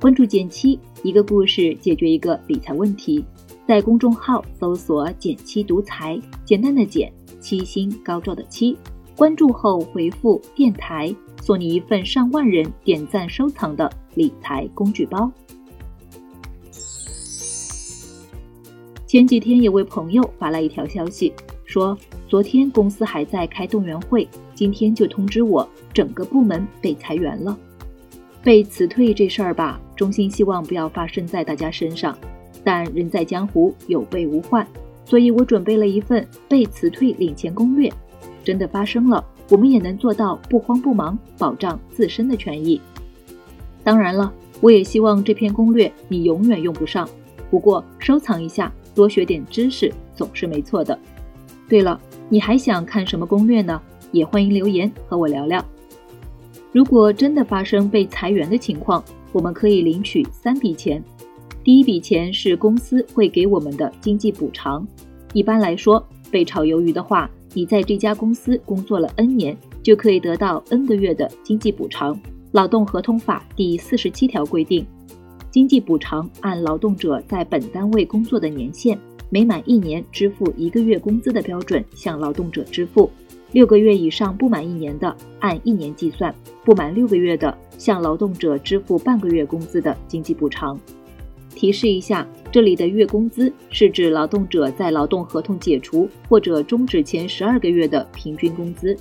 关注减七，一个故事解决一个理财问题。在公众号搜索“减七独裁，简单的减，七星高照的七。关注后回复“电台”，送你一份上万人点赞收藏的理财工具包。前几天有位朋友发来一条消息，说昨天公司还在开动员会，今天就通知我整个部门被裁员了。被辞退这事儿吧，衷心希望不要发生在大家身上。但人在江湖，有备无患，所以我准备了一份被辞退领钱攻略。真的发生了，我们也能做到不慌不忙，保障自身的权益。当然了，我也希望这篇攻略你永远用不上。不过收藏一下。多学点知识总是没错的。对了，你还想看什么攻略呢？也欢迎留言和我聊聊。如果真的发生被裁员的情况，我们可以领取三笔钱。第一笔钱是公司会给我们的经济补偿。一般来说，被炒鱿鱼的话，你在这家公司工作了 N 年，就可以得到 N 个月的经济补偿。劳动合同法第四十七条规定。经济补偿按劳动者在本单位工作的年限，每满一年支付一个月工资的标准向劳动者支付。六个月以上不满一年的，按一年计算；不满六个月的，向劳动者支付半个月工资的经济补偿。提示一下，这里的月工资是指劳动者在劳动合同解除或者终止前十二个月的平均工资。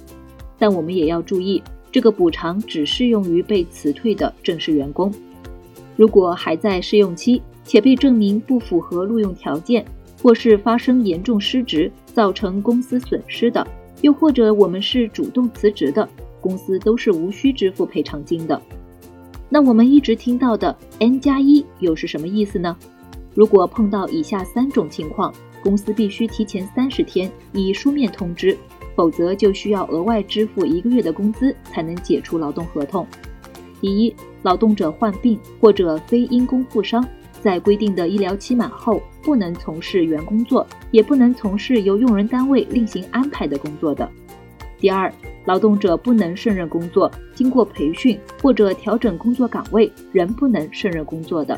但我们也要注意，这个补偿只适用于被辞退的正式员工。如果还在试用期，且被证明不符合录用条件，或是发生严重失职造成公司损失的，又或者我们是主动辞职的，公司都是无需支付赔偿金的。那我们一直听到的 N 加一又是什么意思呢？如果碰到以下三种情况，公司必须提前三十天以书面通知，否则就需要额外支付一个月的工资才能解除劳动合同。第一，劳动者患病或者非因公负伤，在规定的医疗期满后，不能从事原工作，也不能从事由用人单位另行安排的工作的。第二，劳动者不能胜任工作，经过培训或者调整工作岗位，仍不能胜任工作的。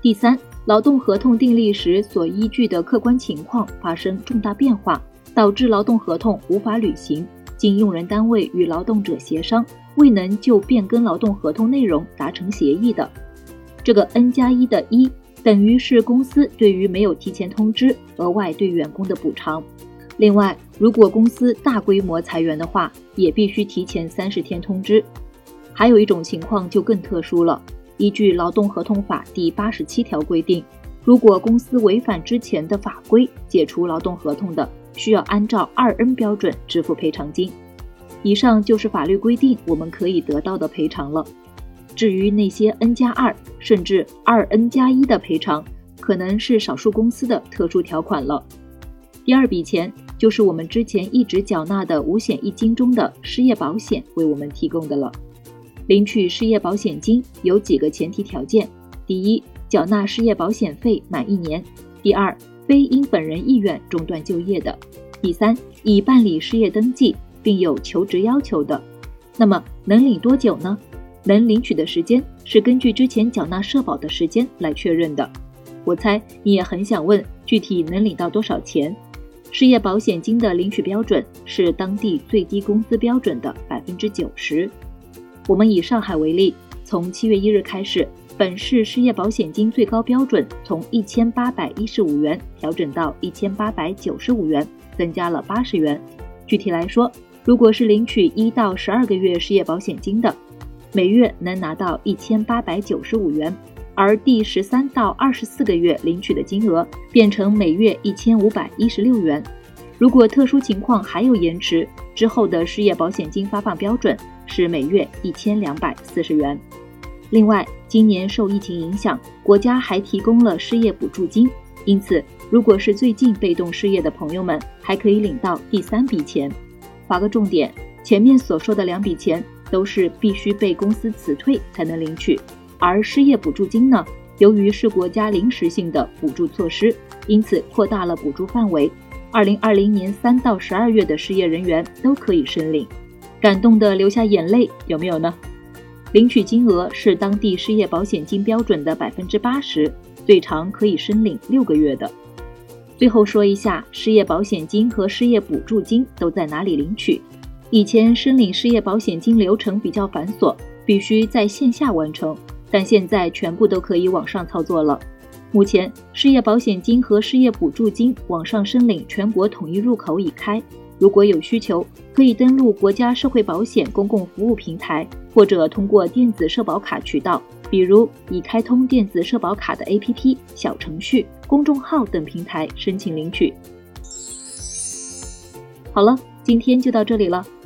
第三，劳动合同订立时所依据的客观情况发生重大变化，导致劳动合同无法履行，经用人单位与劳动者协商。未能就变更劳动合同内容达成协议的，这个 N 加一的一等于是公司对于没有提前通知额外对员工的补偿。另外，如果公司大规模裁员的话，也必须提前三十天通知。还有一种情况就更特殊了，依据劳动合同法第八十七条规定，如果公司违反之前的法规解除劳动合同的，需要按照二 N 标准支付赔偿金。以上就是法律规定我们可以得到的赔偿了。至于那些 N 加二甚至二 N 加一的赔偿，可能是少数公司的特殊条款了。第二笔钱就是我们之前一直缴纳的五险一金中的失业保险为我们提供的了。领取失业保险金有几个前提条件：第一，缴纳失业保险费满一年；第二，非因本人意愿中断就业的；第三，已办理失业登记。并有求职要求的，那么能领多久呢？能领取的时间是根据之前缴纳社保的时间来确认的。我猜你也很想问，具体能领到多少钱？失业保险金的领取标准是当地最低工资标准的百分之九十。我们以上海为例，从七月一日开始，本市失业保险金最高标准从一千八百一十五元调整到一千八百九十五元，增加了八十元。具体来说，如果是领取一到十二个月失业保险金的，每月能拿到一千八百九十五元，而第十三到二十四个月领取的金额变成每月一千五百一十六元。如果特殊情况还有延迟，之后的失业保险金发放标准是每月一千两百四十元。另外，今年受疫情影响，国家还提供了失业补助金，因此，如果是最近被动失业的朋友们，还可以领到第三笔钱。划个重点，前面所说的两笔钱都是必须被公司辞退才能领取，而失业补助金呢，由于是国家临时性的补助措施，因此扩大了补助范围。二零二零年三到十二月的失业人员都可以申领，感动的流下眼泪，有没有呢？领取金额是当地失业保险金标准的百分之八十，最长可以申领六个月的。最后说一下，失业保险金和失业补助金都在哪里领取？以前申领失业保险金流程比较繁琐，必须在线下完成，但现在全部都可以网上操作了。目前，失业保险金和失业补助金网上申领全国统一入口已开。如果有需求，可以登录国家社会保险公共服务平台，或者通过电子社保卡渠道，比如已开通电子社保卡的 APP、小程序、公众号等平台申请领取。好了，今天就到这里了。